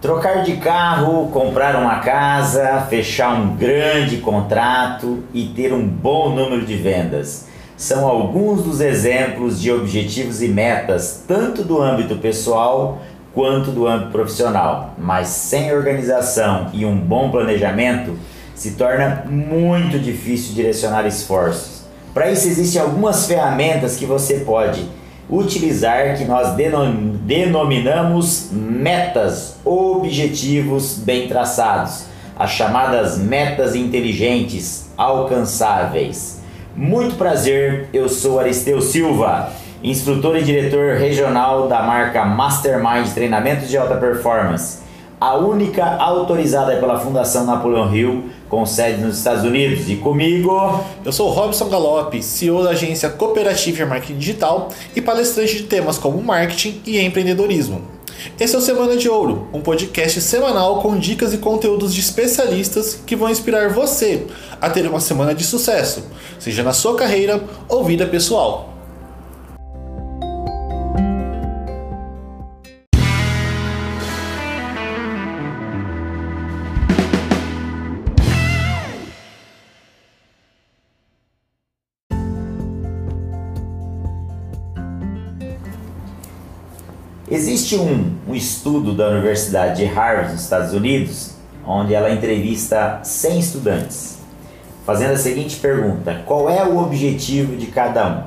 Trocar de carro, comprar uma casa, fechar um grande contrato e ter um bom número de vendas são alguns dos exemplos de objetivos e metas, tanto do âmbito pessoal quanto do âmbito profissional. Mas sem organização e um bom planejamento, se torna muito difícil direcionar esforços. Para isso, existem algumas ferramentas que você pode utilizar que nós denominamos metas, objetivos bem traçados, as chamadas metas inteligentes, alcançáveis. Muito prazer, eu sou Aristeu Silva, instrutor e diretor regional da marca Mastermind Treinamentos de Alta Performance, a única autorizada pela Fundação Napoleão Hill com sede nos Estados Unidos. E comigo. Eu sou Robson Galope, CEO da agência Cooperativa Marketing Digital e palestrante de temas como marketing e empreendedorismo. Esse é o Semana de Ouro, um podcast semanal com dicas e conteúdos de especialistas que vão inspirar você a ter uma semana de sucesso, seja na sua carreira ou vida pessoal. Existe um, um estudo da Universidade de Harvard, nos Estados Unidos, onde ela entrevista 100 estudantes, fazendo a seguinte pergunta: qual é o objetivo de cada um?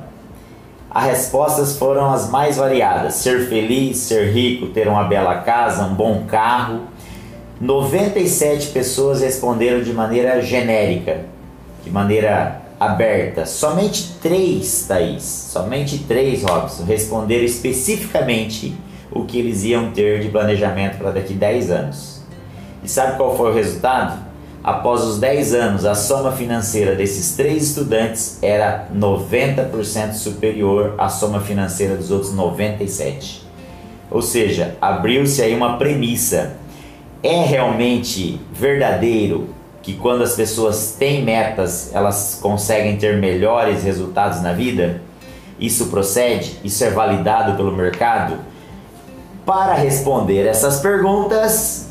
As respostas foram as mais variadas: ser feliz, ser rico, ter uma bela casa, um bom carro. 97 pessoas responderam de maneira genérica, de maneira aberta. Somente três, Thaís, somente três, Robson, responderam especificamente o que eles iam ter de planejamento para daqui 10 anos. E sabe qual foi o resultado? Após os 10 anos, a soma financeira desses três estudantes era 90% superior à soma financeira dos outros 97. Ou seja, abriu-se aí uma premissa. É realmente verdadeiro que quando as pessoas têm metas, elas conseguem ter melhores resultados na vida? Isso procede? Isso é validado pelo mercado? Para responder essas perguntas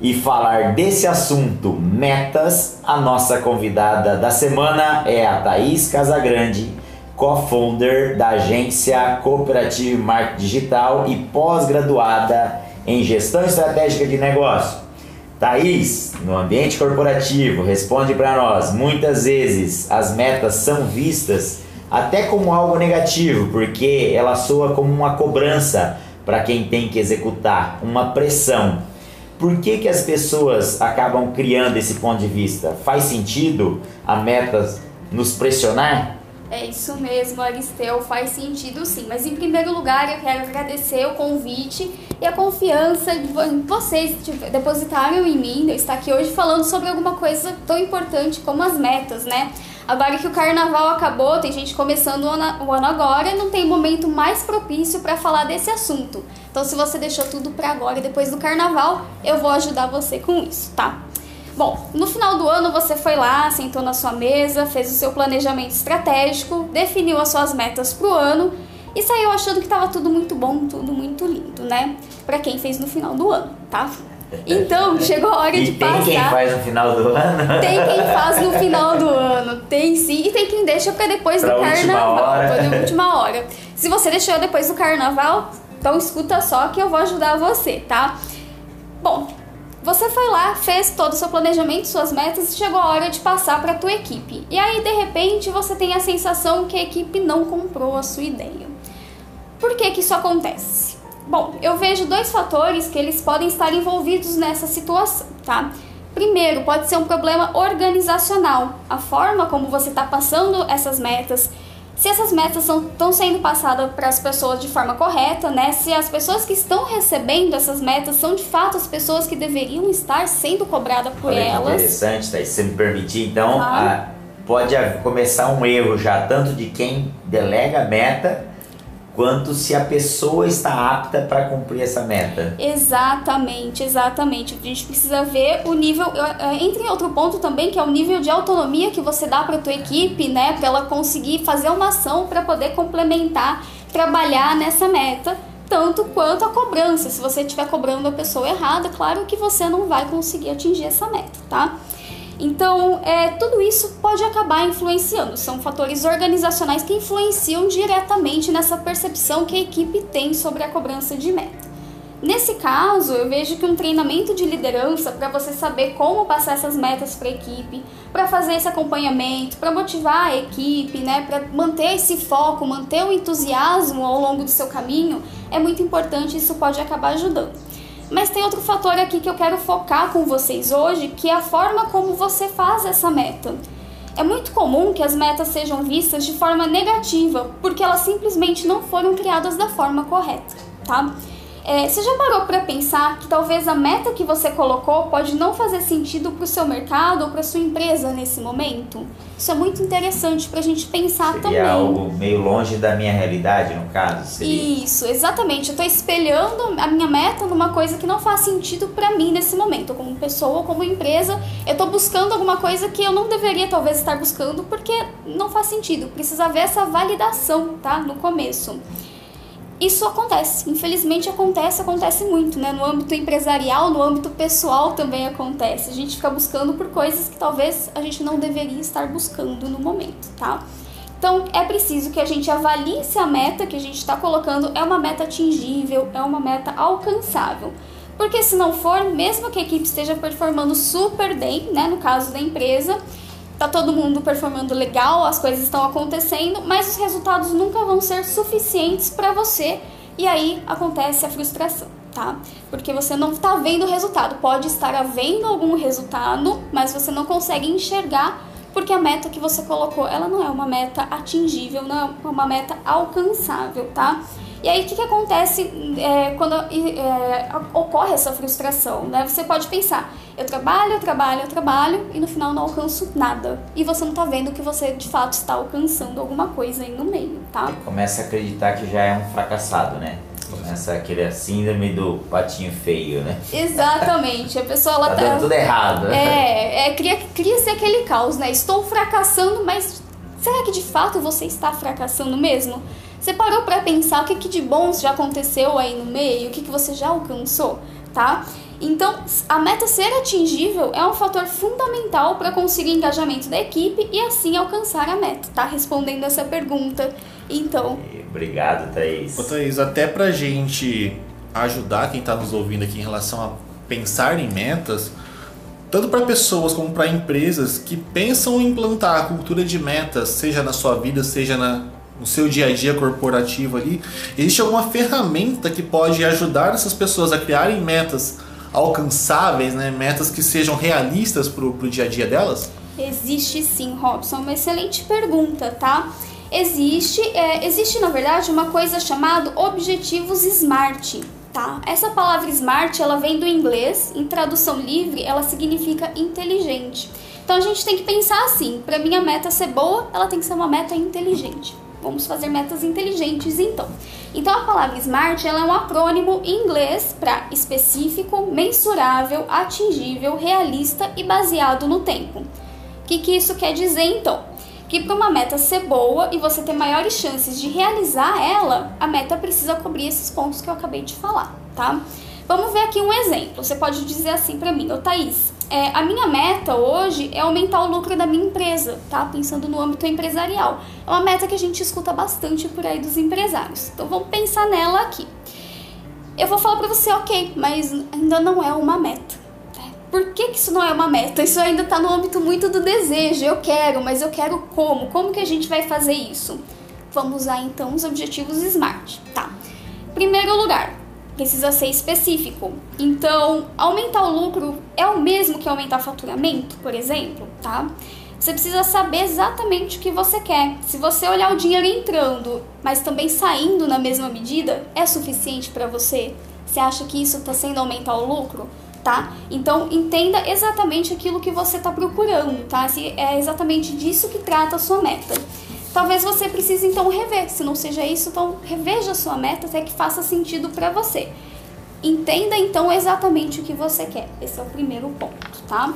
e falar desse assunto metas, a nossa convidada da semana é a Thaís Casagrande, co-founder da agência Cooperative Marketing Digital e pós-graduada em Gestão Estratégica de Negócio. Thaís, no ambiente corporativo, responde para nós. Muitas vezes as metas são vistas até como algo negativo, porque ela soa como uma cobrança para quem tem que executar, uma pressão. Por que, que as pessoas acabam criando esse ponto de vista? Faz sentido a meta nos pressionar? É isso mesmo, Aristeu, faz sentido sim. Mas em primeiro lugar, eu quero agradecer o convite e a confiança de vocês depositaram em mim, eu estar aqui hoje falando sobre alguma coisa tão importante como as metas, né? Agora que o carnaval acabou, tem gente começando o ano agora, não tem momento mais propício para falar desse assunto. Então, se você deixou tudo para agora, depois do carnaval, eu vou ajudar você com isso, tá? Bom, no final do ano você foi lá, sentou na sua mesa, fez o seu planejamento estratégico, definiu as suas metas pro ano e saiu achando que estava tudo muito bom, tudo muito lindo, né? Para quem fez no final do ano, tá? Então, chegou a hora e de tem passar. quem faz no final do ano? Tem quem faz no final do ano, tem sim. E tem quem deixa para depois pra do carnaval, hora. pra última hora. Se você deixou depois do carnaval, então escuta só que eu vou ajudar você, tá? Bom, você foi lá, fez todo o seu planejamento, suas metas e chegou a hora de passar para a tua equipe. E aí, de repente, você tem a sensação que a equipe não comprou a sua ideia. Por que que isso acontece? Bom, eu vejo dois fatores que eles podem estar envolvidos nessa situação, tá? Primeiro, pode ser um problema organizacional, a forma como você está passando essas metas, se essas metas estão sendo passadas para as pessoas de forma correta, né? Se as pessoas que estão recebendo essas metas são de fato as pessoas que deveriam estar sendo cobradas por Olha elas. interessante, Thaís. Se me permitir, então, Claro. a- pode começar um erro já, tanto de quem delega a meta, quanto se a pessoa está apta para cumprir essa meta. Exatamente, exatamente. A gente precisa ver o nível. eh, Entra em outro ponto também, que é o nível de autonomia que você dá para tua equipe, né? Para ela conseguir fazer uma ação para poder complementar, trabalhar nessa meta. tanto quanto a cobrança. Se você estiver cobrando a pessoa errada, claro que você não vai conseguir atingir essa meta, tá? Então, é, tudo isso pode acabar influenciando. São fatores organizacionais que influenciam diretamente nessa percepção que a equipe tem sobre a cobrança de meta. Nesse caso, eu vejo que um treinamento de liderança para você saber como passar essas metas para a equipe, para fazer esse acompanhamento, para motivar a equipe, né, para manter esse foco, manter o entusiasmo ao longo do seu caminho, é muito importante isso pode acabar ajudando. Mas tem outro fator aqui que eu quero focar com vocês hoje, que é a forma como você faz essa meta. É muito comum que as metas sejam vistas de forma negativa, porque elas simplesmente não foram criadas da forma correta, tá? É, você já parou para pensar que talvez a meta que você colocou pode não fazer sentido para o seu mercado ou para sua empresa nesse momento? Isso é muito interessante para a gente pensar seria também. algo meio longe da minha realidade, no caso? Seria... Isso, exatamente. Eu estou espelhando a minha meta numa coisa que não faz sentido para mim nesse momento, como pessoa ou como empresa. Eu estou buscando alguma coisa que eu não deveria talvez estar buscando porque não faz sentido. Precisa haver essa validação, tá? No começo. Isso acontece, infelizmente acontece, acontece muito, né? No âmbito empresarial, no âmbito pessoal também acontece. A gente fica buscando por coisas que talvez a gente não deveria estar buscando no momento, tá? Então é preciso que a gente avalie se a meta que a gente está colocando é uma meta atingível, é uma meta alcançável. Porque se não for, mesmo que a equipe esteja performando super bem, né, no caso da empresa, tá todo mundo performando legal, as coisas estão acontecendo, mas os resultados nunca vão ser suficientes para você e aí acontece a frustração, tá? Porque você não está vendo o resultado. Pode estar havendo algum resultado, mas você não consegue enxergar porque a meta que você colocou, ela não é uma meta atingível, não é uma meta alcançável, tá? E aí, o que, que acontece é, quando é, ocorre essa frustração? Né? Você pode pensar, eu trabalho, eu trabalho, eu trabalho e no final não alcanço nada. E você não tá vendo que você de fato está alcançando alguma coisa aí no meio, tá? Começa a acreditar que já é um fracassado, né? Começa aquele síndrome do patinho feio, né? Exatamente. A pessoa ela tá, tá dando tudo errado. É, é cria, cria-se aquele caos, né? Estou fracassando, mas será que de fato você está fracassando mesmo? Você parou para pensar o que, que de bom já aconteceu aí no meio, o que, que você já alcançou, tá? Então, a meta ser atingível é um fator fundamental para conseguir engajamento da equipe e assim alcançar a meta, tá? Respondendo essa pergunta. Então. Obrigado, Thaís. Ô, Thaís, até pra gente ajudar quem está nos ouvindo aqui em relação a pensar em metas, tanto para pessoas como para empresas que pensam em implantar a cultura de metas, seja na sua vida, seja na, no seu dia a dia corporativo ali, existe alguma ferramenta que pode ajudar essas pessoas a criarem metas alcançáveis, né? metas que sejam realistas para o dia a dia delas? Existe sim, Robson. Uma excelente pergunta, tá? Existe, é, existe na verdade uma coisa chamada objetivos SMART, tá? Essa palavra SMART ela vem do inglês, em tradução livre ela significa inteligente. Então a gente tem que pensar assim: para minha meta ser boa, ela tem que ser uma meta inteligente. Vamos fazer metas inteligentes então. Então a palavra SMART ela é um acrônimo em inglês para específico, mensurável, atingível, realista e baseado no tempo. O que, que isso quer dizer então? Que para uma meta ser boa e você ter maiores chances de realizar ela, a meta precisa cobrir esses pontos que eu acabei de falar, tá? Vamos ver aqui um exemplo. Você pode dizer assim para mim, ô Thaís, é, a minha meta hoje é aumentar o lucro da minha empresa, tá? Pensando no âmbito empresarial. É uma meta que a gente escuta bastante por aí dos empresários. Então vamos pensar nela aqui. Eu vou falar para você, ok, mas ainda não é uma meta. Né? Por que, que isso não é uma meta? Isso ainda está no âmbito muito do desejo. Eu quero, mas eu quero como? Como que a gente vai fazer isso? Vamos usar então os objetivos SMART, tá? Primeiro lugar, precisa ser específico. Então, aumentar o lucro é o mesmo que aumentar faturamento, por exemplo, tá? Você precisa saber exatamente o que você quer. Se você olhar o dinheiro entrando, mas também saindo na mesma medida, é suficiente para você? Você acha que isso está sendo aumentar o lucro? Tá? Então entenda exatamente aquilo que você está procurando, tá? Se é exatamente disso que trata a sua meta. Talvez você precise então rever. Se não seja isso, então reveja a sua meta até que faça sentido para você. Entenda então exatamente o que você quer. Esse é o primeiro ponto, tá?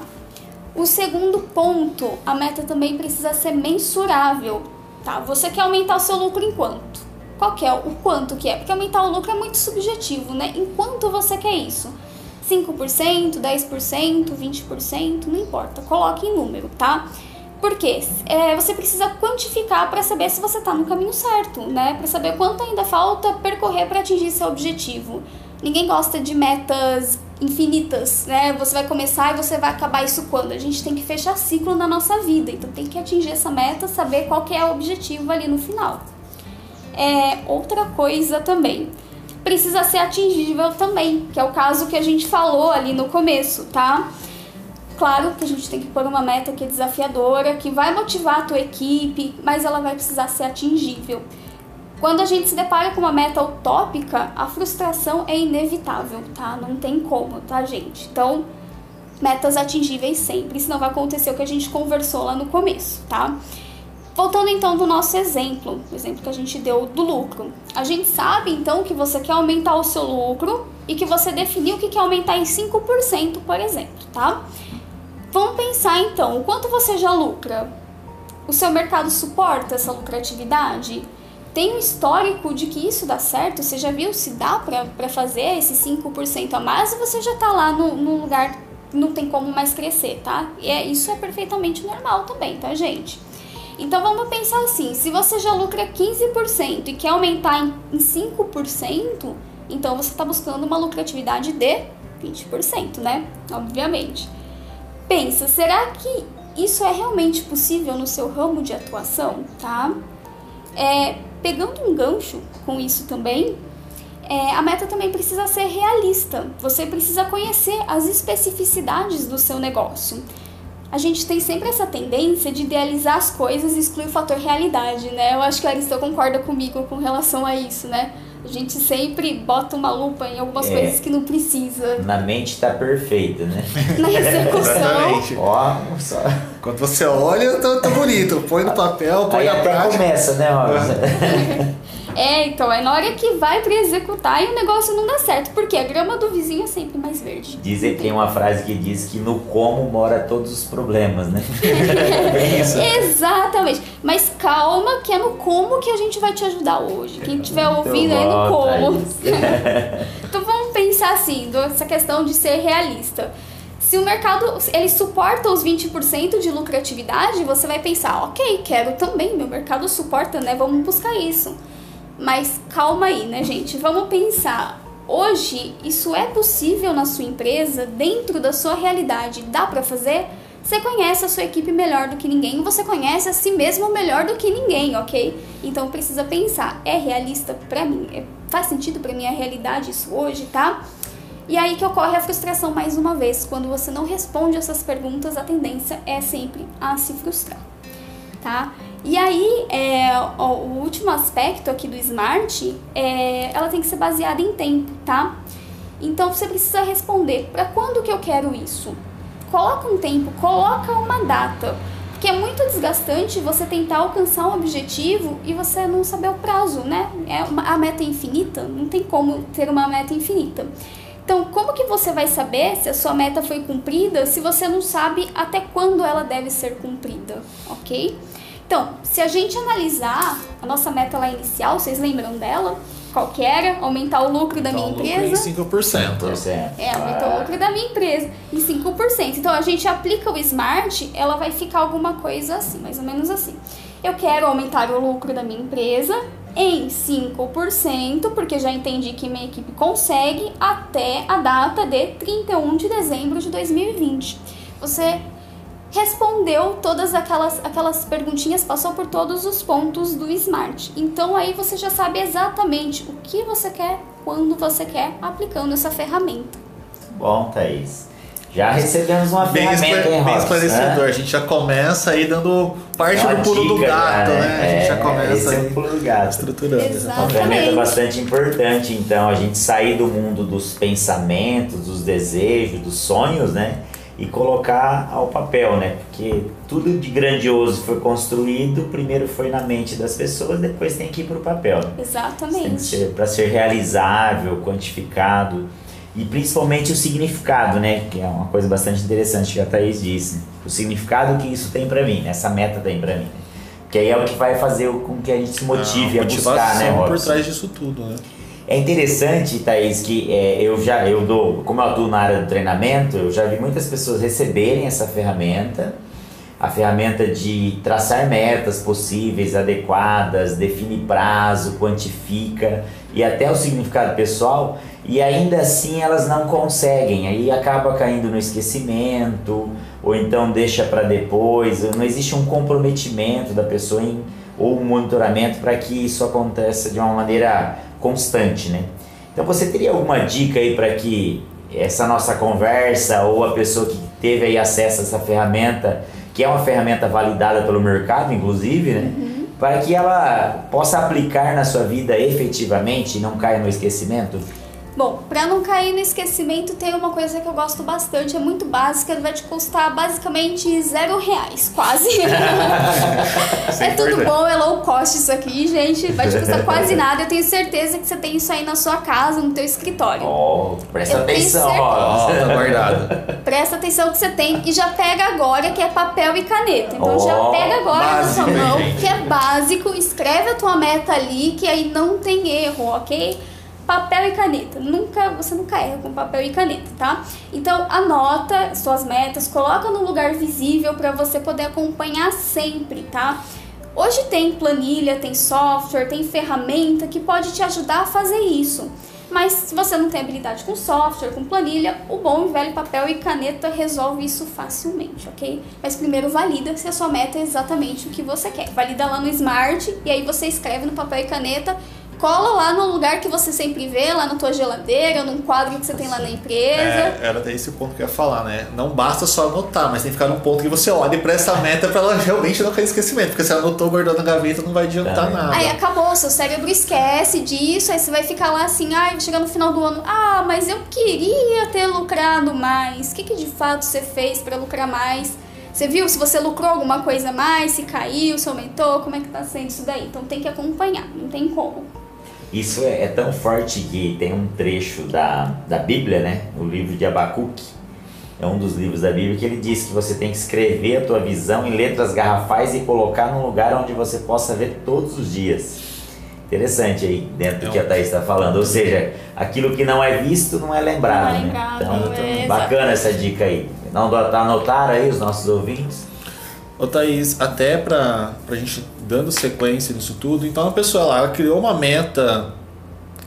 O segundo ponto, a meta também precisa ser mensurável, tá? Você quer aumentar o seu lucro em quanto? Qual que é o quanto que é? Porque aumentar o lucro é muito subjetivo, né? Em quanto você quer isso? 5%, 10%, 20%, não importa, coloque em número, tá? Porque é, você precisa quantificar para saber se você está no caminho certo, né? Para saber quanto ainda falta percorrer para atingir seu objetivo. Ninguém gosta de metas infinitas, né? Você vai começar e você vai acabar isso quando? A gente tem que fechar ciclo na nossa vida, então tem que atingir essa meta, saber qual que é o objetivo ali no final. É, outra coisa também, precisa ser atingível também, que é o caso que a gente falou ali no começo, tá? Claro que a gente tem que pôr uma meta que é desafiadora, que vai motivar a tua equipe, mas ela vai precisar ser atingível. Quando a gente se depara com uma meta utópica, a frustração é inevitável, tá? Não tem como, tá, gente? Então, metas atingíveis sempre, senão vai acontecer o que a gente conversou lá no começo, tá? Voltando então do nosso exemplo, o exemplo que a gente deu do lucro. A gente sabe então que você quer aumentar o seu lucro e que você definiu que quer aumentar em 5%, por exemplo, tá? Vamos pensar então, o quanto você já lucra? O seu mercado suporta essa lucratividade? Tem um histórico de que isso dá certo? Você já viu se dá para fazer esse 5% a mais ou você já está lá no, no lugar não tem como mais crescer, tá? E é, isso é perfeitamente normal também, tá, gente? Então vamos pensar assim, se você já lucra 15% e quer aumentar em, em 5%, então você está buscando uma lucratividade de 20%, né? Obviamente. Pensa, será que isso é realmente possível no seu ramo de atuação, tá? É, pegando um gancho com isso também, é, a meta também precisa ser realista. Você precisa conhecer as especificidades do seu negócio. A gente tem sempre essa tendência de idealizar as coisas e excluir o fator realidade, né? Eu acho que a Arista concorda comigo com relação a isso, né? A gente sempre bota uma lupa em algumas é, coisas que não precisa. Na mente tá perfeita, né? Na execução. Ó, só. Quando você olha, tá, tá bonito. Põe no papel, põe Aí na até prática. começa, né? Ó. É, então, é na hora que vai pra executar e o negócio não dá certo. Porque a grama do vizinho é sempre mais verde. Dizem tem uma frase que diz que no como mora todos os problemas, né? É isso. Exatamente. Mas calma, que é no como que a gente vai te ajudar hoje. Quem estiver ouvindo aí no bom, como. Então vamos pensar assim, essa questão de ser realista. Se o mercado ele suporta os 20% de lucratividade, você vai pensar, ok, quero também, meu mercado suporta, né? Vamos buscar isso. Mas calma aí, né, gente? Vamos pensar. Hoje, isso é possível na sua empresa, dentro da sua realidade? Dá para fazer? Você conhece a sua equipe melhor do que ninguém, você conhece a si mesmo melhor do que ninguém, ok? Então precisa pensar, é realista para mim? É- faz sentido para minha realidade isso hoje, tá? E aí que ocorre a frustração mais uma vez. Quando você não responde essas perguntas, a tendência é sempre a se frustrar, tá? E aí, é, ó, o último aspecto aqui do Smart, é, ela tem que ser baseada em tempo, tá? Então você precisa responder para quando que eu quero isso. Coloca um tempo, coloca uma data. Porque é muito desgastante você tentar alcançar um objetivo e você não saber o prazo, né? É uma, a meta é infinita, não tem como ter uma meta infinita. Então, como que você vai saber se a sua meta foi cumprida se você não sabe até quando ela deve ser cumprida, ok? Então, se a gente analisar a nossa meta lá inicial, vocês lembram dela? Qual que era? Aumentar o lucro da minha Então, lucro empresa. em 5%. É, aumentou o lucro da minha empresa em 5%. Então a gente aplica o Smart, ela vai ficar alguma coisa assim, mais ou menos assim. Eu quero aumentar o lucro da minha empresa em 5%, porque já entendi que minha equipe consegue até a data de 31 de dezembro de 2020. Você respondeu todas aquelas, aquelas perguntinhas, passou por todos os pontos do Smart. Então aí você já sabe exatamente o que você quer, quando você quer, aplicando essa ferramenta. Bom, Thaís. Já recebemos uma Bem, ferramenta, hein, bem esclarecedor. né? A gente já começa aí dando parte Uma do pulo do gato, já, né? A gente já É, começa Esse é aí o pulo do gato. estruturando. Exato. Uma ferramenta Exatamente. bastante importante, então, a gente sair do mundo dos pensamentos, dos desejos, dos sonhos, né? E colocar ao papel, né? Porque tudo de grandioso foi construído, primeiro foi na mente das pessoas, depois tem que ir para o papel. né? Exatamente. para ser realizável, quantificado e principalmente o significado, né? Que é uma coisa bastante interessante que a Thaís disse. O significado que isso tem para mim, essa meta tem para mim. Porque Que aí é o que vai fazer com que a gente se motive a a buscar, né, motivação por Robson? trás disso tudo, né? É interessante, Thaís, que é, eu já eu dou, como eu atuo na área do treinamento, eu já vi muitas pessoas receberem essa ferramenta, a ferramenta de traçar metas possíveis, adequadas, define prazo, quantifica e até o significado pessoal, e ainda assim elas não conseguem, aí acaba caindo no esquecimento, ou então deixa para depois, não existe um comprometimento da pessoa em, ou um monitoramento para que isso aconteça de uma maneira constante, né? Então você teria alguma dica aí para que essa nossa conversa ou a pessoa que teve aí acesso a essa ferramenta, que é uma ferramenta validada pelo mercado, inclusive, né? Para que ela possa aplicar na sua vida efetivamente e não caia no esquecimento? Bom, pra não cair no esquecimento, tem uma coisa que eu gosto bastante, é muito básica, vai te custar basicamente zero reais, quase. é tudo bom, é low cost isso aqui, gente, vai te custar quase nada. Eu tenho certeza que você tem isso aí na sua casa, no teu escritório. Oh, presta Eu atenção, ó. Tá guardado. Presta atenção que você tem e já pega agora que é papel e caneta. Então Ó, já pega agora na sua mão, gente? que é básico, escreve a tua meta ali, que aí não tem erro, ok? Papel e caneta. Nunca, você nunca erra com papel e caneta, tá? Então anota suas metas, coloca no lugar visível para você poder acompanhar sempre, tá? Hoje tem planilha, tem software, tem ferramenta que pode te ajudar a fazer isso. Mas se você não tem habilidade com software, com planilha, o bom e velho papel e caneta resolve isso facilmente, ok? Mas primeiro valida se a sua meta é exatamente o que você quer. Valida lá no Smart e aí você escreve no papel e caneta, cola lá no lugar que você sempre vê, lá na tua geladeira, num quadro que você tem lá na empresa. É, era até esse ponto que eu ia falar, né? Não basta só anotar, mas tem que ficar num ponto que você olhe pra essa meta pra ela realmente não cair esquecimento. Porque se ela anotou, guardou na gaveta, não vai adiantar Tá. nada. Aí acabou, seu cérebro esquece disso, aí você vai ficar lá assim, ai, vai chegar no final do ano, ah, mas eu queria ter lucrado mais. O que, que de fato você fez pra lucrar mais? Você viu se você lucrou alguma coisa a mais, se caiu, se aumentou, como é que tá sendo isso daí? Então tem que acompanhar, não tem como. Isso é, é tão forte que tem um trecho da, da Bíblia, né? O livro de Abacuque. É um dos livros da Bíblia que ele diz que você tem que escrever a tua visão em letras garrafais e colocar num lugar onde você possa ver todos os dias. Interessante aí, dentro do que a Thaís está falando. Ou seja, aquilo que não é visto não é lembrado. Não é né? lembrado, Então, é, bacana essa dica aí. Não tá anotaram aí os nossos ouvintes? Ô Thaís, até pra, pra gente dando sequência nisso tudo, então a pessoa ela, ela criou uma meta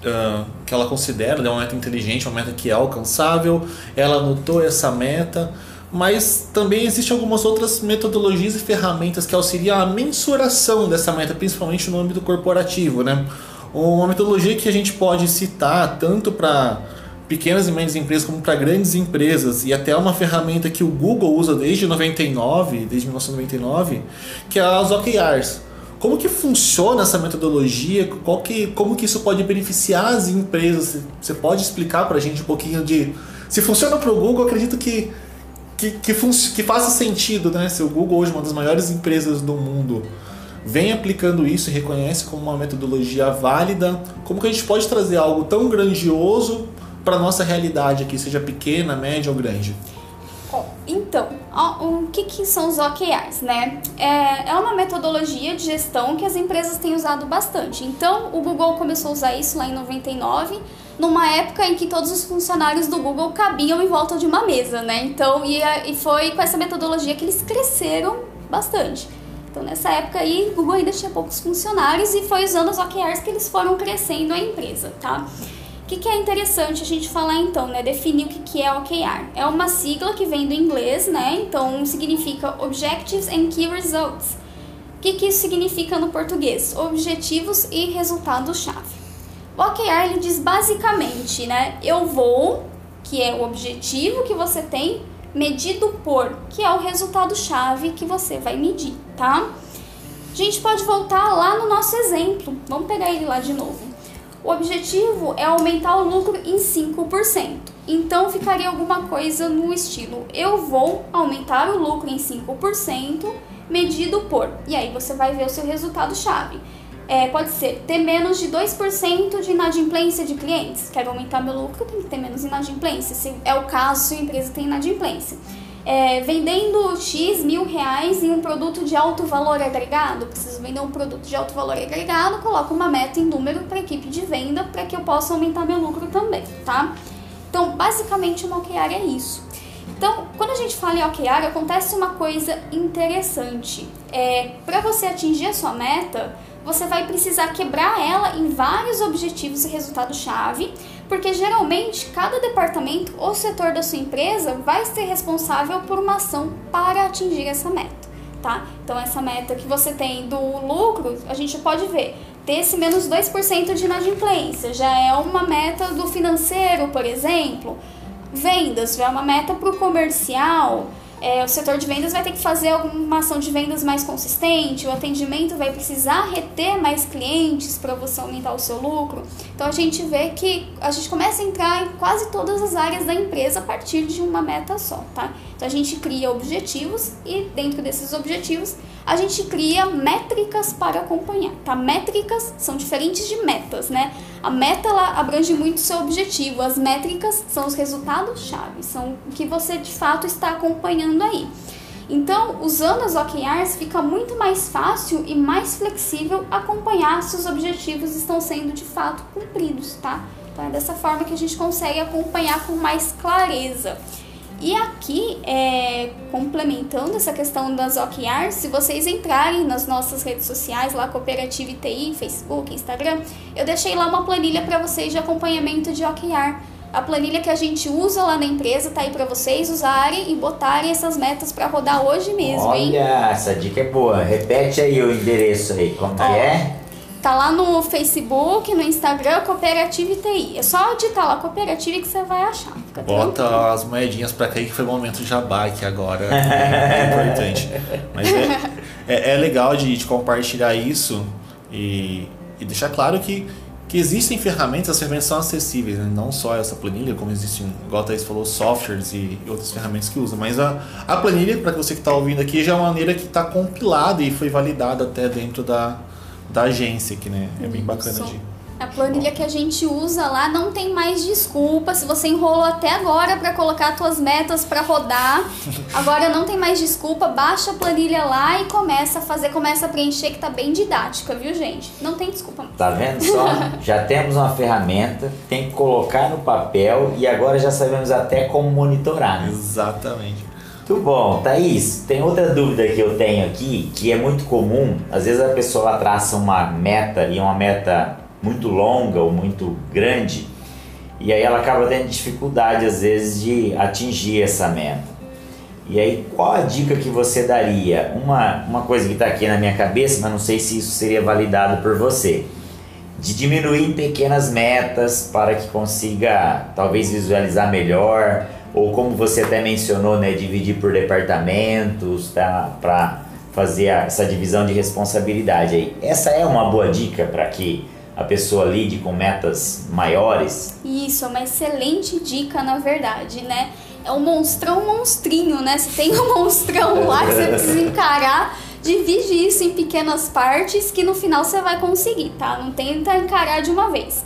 ah, que ela considera, né, uma meta inteligente, uma meta que é alcançável, ela anotou essa meta, mas também existem algumas outras metodologias e ferramentas que auxiliam a mensuração dessa meta, principalmente no âmbito corporativo, né? Uma metodologia que a gente pode citar tanto para pequenas e médias empresas como para grandes empresas e até uma ferramenta que o Google usa desde 99, desde 1999, que é as OKRs. Como que funciona essa metodologia? Qual que, como que isso pode beneficiar as empresas? Você pode explicar para a gente um pouquinho de... Se funciona para o Google, acredito que, que, que, que faça sentido, né? Se o Google hoje é uma das maiores empresas do mundo vem aplicando isso e reconhece como uma metodologia válida, como que a gente pode trazer algo tão grandioso para nossa realidade aqui, seja pequena, média ou grande? Então, o que, que são os OKRs, né? É, é uma metodologia de gestão que as empresas têm usado bastante. Então, o Google começou a usar isso lá em 99, numa época em que todos os funcionários do Google cabiam em volta de uma mesa, né? Então, e, e foi com essa metodologia que eles cresceram bastante. Então, nessa época aí, o Google ainda tinha poucos funcionários e foi usando os OKRs que eles foram crescendo a empresa, tá? O que, que é interessante a gente falar então, né? Definir o que, que é OKR. É uma sigla que vem do inglês, né? Então significa Objectives and Key Results. O que, que isso significa no português? Objetivos e resultados-chave. O OKR ele diz basicamente, né? Eu vou, que é o objetivo que você tem, medido por, que é o resultado-chave que você vai medir, tá? A gente pode voltar lá no nosso exemplo. Vamos pegar ele lá de novo. O objetivo é aumentar o lucro em 5%. Então ficaria alguma coisa no estilo: eu vou aumentar o lucro em 5%, medido por. E aí você vai ver o seu resultado-chave. É, pode ser ter menos de 2% de inadimplência de clientes. Quero aumentar meu lucro, tem que ter menos inadimplência. Se é o caso, sua empresa tem inadimplência. É, vendendo X mil reais em um produto de alto valor agregado, preciso vender um produto de alto valor agregado, coloco uma meta em número para a equipe de venda para que eu possa aumentar meu lucro também, tá? Então, basicamente, uma OKR é isso. Então, quando a gente fala em OKR, acontece uma coisa interessante. É, para você atingir a sua meta, você vai precisar quebrar ela em vários objetivos e resultados-chave, porque geralmente cada departamento ou setor da sua empresa vai ser responsável por uma ação para atingir essa meta, tá? Então, essa meta que você tem do lucro, a gente pode ver, ter esse menos 2% de inadimplência já é uma meta do financeiro, por exemplo. Vendas já é uma meta para o comercial é, o setor de vendas vai ter que fazer alguma ação de vendas mais consistente, o atendimento vai precisar reter mais clientes para você aumentar o seu lucro. Então a gente vê que a gente começa a entrar em quase todas as áreas da empresa a partir de uma meta só, tá? Então a gente cria objetivos e dentro desses objetivos a gente cria métricas para acompanhar, tá? Métricas são diferentes de metas, né? A meta ela abrange muito o seu objetivo, as métricas são os resultados-chave, são o que você de fato está acompanhando aí. Então, usando as OKRs, fica muito mais fácil e mais flexível acompanhar se os objetivos estão sendo de fato cumpridos, tá? Então, é dessa forma que a gente consegue acompanhar com mais clareza. E aqui, é, complementando essa questão das OKRs, se vocês entrarem nas nossas redes sociais, lá Cooperativa ITI, Facebook, Instagram, eu deixei lá uma planilha para vocês de acompanhamento de OKR. A planilha que a gente usa lá na empresa tá aí para vocês usarem e botarem essas metas para rodar hoje mesmo, Olha, hein? essa dica é boa. Repete aí o endereço aí, como que Ó, é? Tá lá no Facebook, no Instagram, Cooperativa ITI. É só digitar lá Cooperativa que você vai achar. Fica tranquilo. Bota as moedinhas pra cair que foi o momento jabá aqui agora. É importante. Mas é, é, é legal de, de compartilhar isso e, e deixar claro que, que existem ferramentas, as ferramentas são acessíveis, né? não só essa planilha, como existem, igual a Thaís falou, softwares e, e outras ferramentas que usa. Mas a, a planilha, para você que está ouvindo aqui, já é uma maneira que está compilada e foi validada até dentro da, da agência aqui, né? É bem bacana de. A planilha que a gente usa lá não tem mais desculpa. Se você enrolou até agora para colocar suas metas para rodar, agora não tem mais desculpa. Baixa a planilha lá e começa a fazer, começa a preencher que tá bem didática, viu, gente? Não tem desculpa. mais. Tá vendo só? já temos uma ferramenta, tem que colocar no papel e agora já sabemos até como monitorar. Né? Exatamente. Muito bom. Thaís, tem outra dúvida que eu tenho aqui, que é muito comum. Às vezes a pessoa traça uma meta e é uma meta muito longa ou muito grande, e aí ela acaba tendo dificuldade às vezes de atingir essa meta. E aí, qual a dica que você daria? Uma, uma coisa que está aqui na minha cabeça, mas não sei se isso seria validado por você. De diminuir em pequenas metas para que consiga talvez visualizar melhor, ou como você até mencionou, né, dividir por departamentos, tá, para fazer essa divisão de responsabilidade aí. Essa é uma boa dica para que a pessoa lide com metas maiores? Isso, é uma excelente dica, na verdade, né? É um monstrão monstrinho, né? Se tem um monstrão lá que você precisa encarar, divide isso em pequenas partes que no final você vai conseguir, tá? Não tenta encarar de uma vez.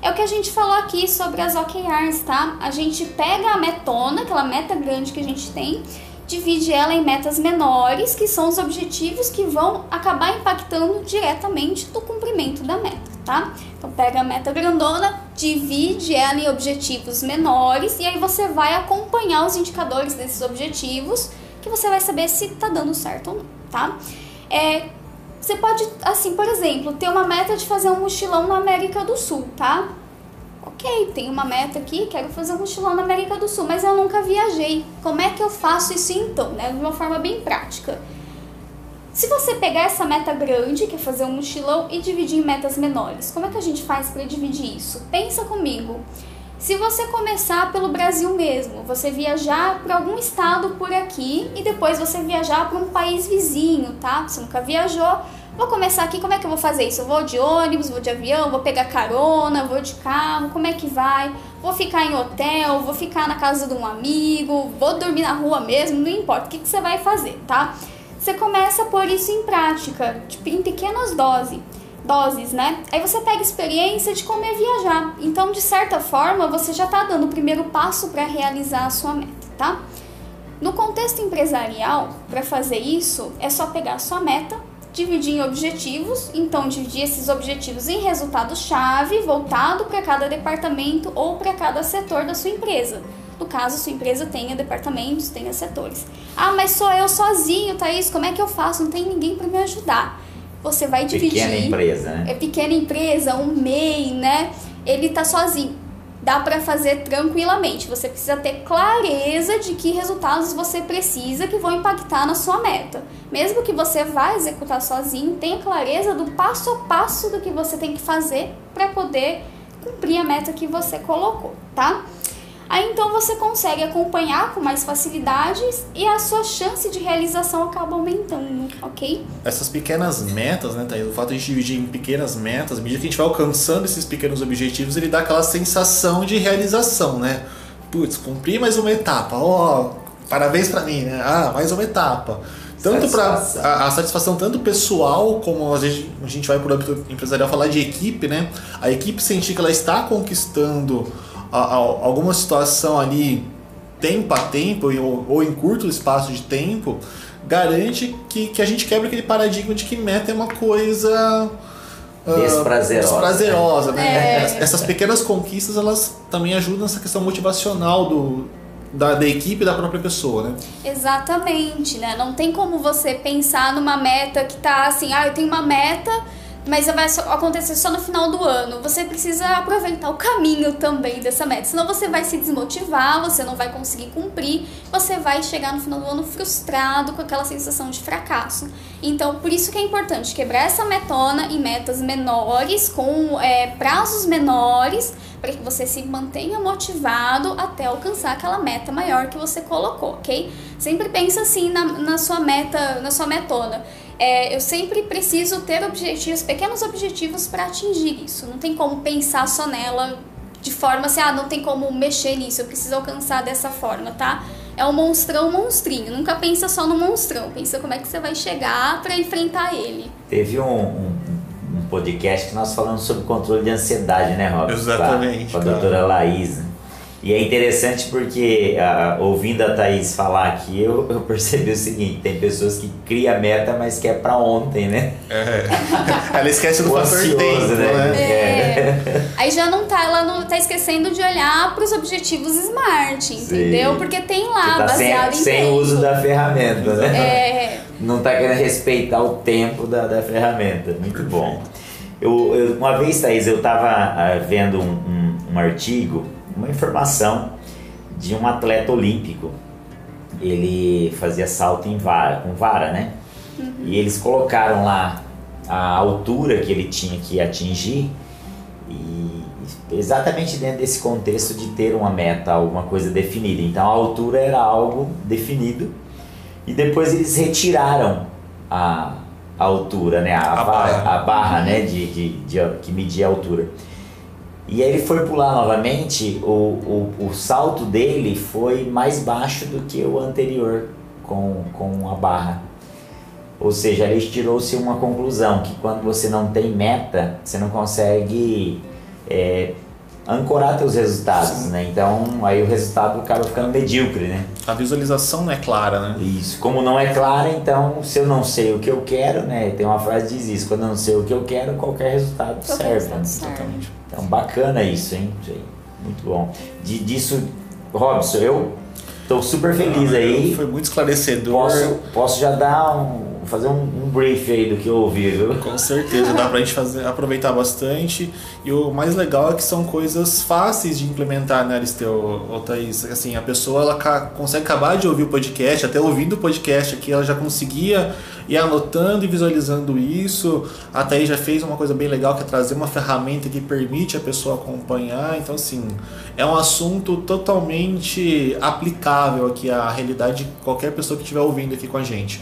É o que a gente falou aqui sobre as OKRs, tá? A gente pega a metona, aquela meta grande que a gente tem, divide ela em metas menores, que são os objetivos que vão acabar impactando diretamente no cumprimento da meta, tá? Então pega a meta grandona, divide ela em objetivos menores e aí você vai acompanhar os indicadores desses objetivos, que você vai saber se tá dando certo ou não, tá? É, você pode, assim, por exemplo, ter uma meta de fazer um mochilão na América do Sul, tá? Ok, tenho uma meta aqui, quero fazer um mochilão na América do Sul, mas eu nunca viajei. Como é que eu faço isso então, né? De uma forma bem prática. Se você pegar essa meta grande, que é fazer um mochilão, e dividir em metas menores, como é que a gente faz para dividir isso? Pensa comigo. Se você começar pelo Brasil mesmo, você viajar para algum estado por aqui e depois você viajar para um país vizinho, tá? Você nunca viajou, vou começar aqui, como é que eu vou fazer isso? Eu vou de ônibus, vou de avião, vou pegar carona, vou de carro, como é que vai? Vou ficar em hotel, vou ficar na casa de um amigo, vou dormir na rua mesmo, não importa, o que, que você vai fazer, tá? Você começa a pôr isso em prática, tipo, em pequenas doses doses, né? Aí você pega experiência de como é viajar. Então, de certa forma, você já tá dando o primeiro passo para realizar a sua meta, tá? No contexto empresarial, para fazer isso, é só pegar a sua meta, dividir em objetivos, então dividir esses objetivos em resultado-chave voltado para cada departamento ou para cada setor da sua empresa. No caso, sua empresa tenha departamentos, tenha setores. Ah, mas sou eu sozinho, Thaís, como é que eu faço? Não tem ninguém para me ajudar. Você vai dividir. Pequena empresa, né? É pequena empresa, um MEI, né? Ele tá sozinho dá para fazer tranquilamente. Você precisa ter clareza de que resultados você precisa que vão impactar na sua meta. Mesmo que você vá executar sozinho, tenha clareza do passo a passo do que você tem que fazer para poder cumprir a meta que você colocou, tá? Aí então você consegue acompanhar com mais facilidades e a sua chance de realização acaba aumentando, ok? Essas pequenas metas, né, Thaís? O fato de dividir em pequenas metas, à medida que a gente vai alcançando esses pequenos objetivos, ele dá aquela sensação de realização, né? Putz, cumpri mais uma etapa, ó, oh, parabéns para mim, né? Ah, mais uma etapa. Tanto para a, a, satisfação tanto pessoal como às vezes a gente vai para o âmbito empresarial falar de equipe, né? A equipe sentir que ela está conquistando a, a, alguma situação ali tempo a tempo ou, ou, em curto espaço de tempo, garante que, que a gente quebre aquele paradigma de que meta é uma coisa uh, desprazerosa, desprazerosa né? É. Essas pequenas conquistas elas também ajudam nessa questão motivacional do, da, da equipe e da própria pessoa, né? Exatamente, né? Não tem como você pensar numa meta que tá assim, ah, eu tenho uma meta mas vai acontecer só no final do ano. Você precisa aproveitar o caminho também dessa meta, senão você vai se desmotivar, você não vai conseguir cumprir, você vai chegar no final do ano frustrado com aquela sensação de fracasso. Então, por isso que é importante quebrar essa metona em metas menores, com é, prazos menores, para que você se mantenha motivado até alcançar aquela meta maior que você colocou, ok? Sempre pensa assim na, na sua meta, na sua metona é, eu sempre preciso ter objetivos, pequenos objetivos para atingir isso. Não tem como pensar só nela de forma assim, ah, não tem como mexer nisso, eu preciso alcançar dessa forma, tá? É um monstrão monstrinho. Nunca pensa só no monstrão, pensa como é que você vai chegar para enfrentar ele. Teve um, um, um, podcast que nós falamos sobre controle de ansiedade, né, Rob? Exatamente. Com a, com a doutora Laís. E é interessante porque, uh, ouvindo a Thaís falar aqui, eu, eu, percebi o seguinte: tem pessoas que criam meta, mas quer para ontem, né? É. Ela esquece do fator ansioso, tempo, né? né? É. É. Aí já não tá, ela não tá esquecendo de olhar para os objetivos SMART, entendeu? Sim. Porque tem lá, tá baseado sem, em sem tempo. uso da ferramenta, né? É. Não tá querendo respeitar o tempo da, da ferramenta. Muito bom. Eu, eu, uma vez, Thaís, eu tava uh, vendo um, um, um artigo uma informação de um atleta olímpico. Ele fazia salto em vara, com vara, né? Uhum. E eles colocaram lá a altura que ele tinha que atingir e exatamente dentro desse contexto de ter uma meta, alguma coisa definida. Então a altura era algo definido e depois eles retiraram a, a altura, né? A, a barra, barra, a barra né? De, de, de, que media a altura. E aí ele foi pular novamente, o, o, o salto dele foi mais baixo do que o anterior com, com a barra. Ou seja, ele tirou-se uma conclusão, que quando você não tem meta, você não consegue é, ancorar seus resultados, Sim. né? Então aí o resultado acaba ficando medíocre, né? A visualização não é clara, né? Isso. Como não é clara, então se eu não sei o que eu quero, né? Tem uma frase que diz isso, quando eu não sei o que eu quero, qualquer resultado qualquer serve. Resultado né? Exatamente. Então bacana isso, hein? Muito bom. De, disso, Robson, eu estou super feliz ah, aí. Foi muito esclarecedor. Posso, posso já dar um fazer um, um, brief aí do que eu ouvi, viu? Com certeza, dá pra gente fazer, aproveitar bastante. E o mais legal é que são coisas fáceis de implementar, né, Aristeu ou Thaís? Assim, a pessoa ela consegue acabar de ouvir o podcast, até ouvindo o podcast aqui, ela já conseguia ir anotando e visualizando isso. A Thaís já fez uma coisa bem legal que é trazer uma ferramenta que permite a pessoa acompanhar. Então, assim, é um assunto totalmente aplicável aqui à realidade de qualquer pessoa que estiver ouvindo aqui com a gente.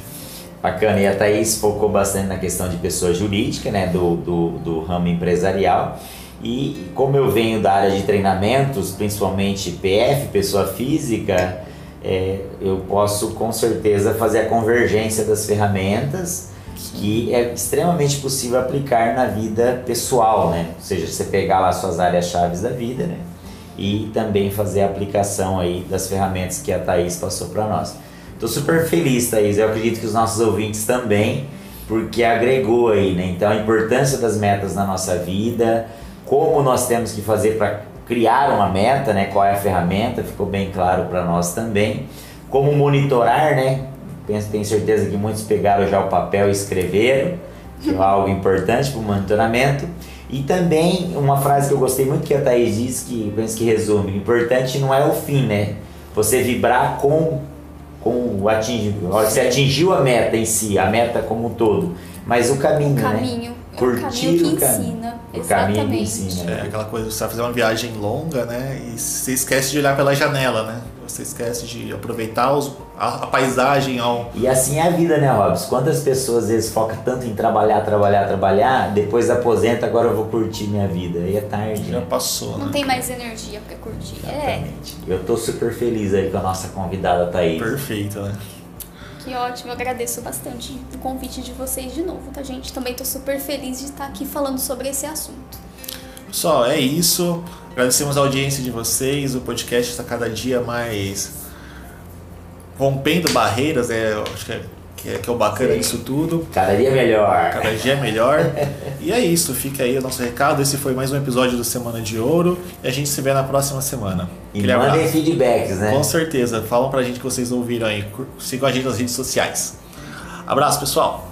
Bacana, e a Thaís focou bastante na questão de pessoa jurídica, né, do, do, do ramo empresarial. E como eu venho da área de treinamentos, principalmente PF, pessoa física, é, eu posso com certeza fazer a convergência das ferramentas que é extremamente possível aplicar na vida pessoal, né? Ou seja, você pegar lá suas áreas chaves da vida, né? e também fazer a aplicação aí das ferramentas que a Thaís passou para nós. Estou super feliz, Thaís. Eu acredito que os nossos ouvintes também, porque agregou aí, né? Então a importância das metas na nossa vida, como nós temos que fazer para criar uma meta, né? Qual é a ferramenta, ficou bem claro para nós também. Como monitorar, né? Tenho certeza que muitos pegaram já o papel e escreveram, que é algo importante para o monitoramento. E também uma frase que eu gostei muito que a Thaís diz, que penso que resume, importante não é o fim, né? Você vibrar com, com o atingir, você atingiu a meta em si, a meta como um todo, mas o caminho, o caminho. né? Curtir o caminho que ensina. O caminho que ensina. É aquela coisa, você vai fazer uma viagem longa, né? E você esquece de olhar pela janela, né? Você esquece de aproveitar os, a, a, paisagem ao. E assim é a vida, né, Robson? Quantas pessoas às vezes focam tanto em trabalhar, trabalhar, trabalhar, depois aposenta, agora eu vou curtir minha vida. Aí é tarde. Já passou, Não né? tem mais energia pra curtir. Exatamente. É. Eu tô super feliz aí com a nossa convidada Thaís. Perfeito, né? Que ótimo, eu agradeço bastante o convite de vocês de novo, tá, gente? Também tô super feliz de estar aqui falando sobre esse assunto. Pessoal, é isso. Agradecemos a audiência de vocês. O podcast está cada dia mais rompendo barreiras, é, acho que é, que é, que é o bacana Sim. disso tudo. Cada dia melhor. Cada dia melhor. e é isso, fica aí o nosso recado. Esse foi mais um episódio do Semana de Ouro e a gente se vê na próxima semana. E Aquele mandem abraço. feedbacks, né? Com certeza. Falam pra gente que vocês ouviram aí. Sigam a gente nas redes sociais. Abraço, pessoal.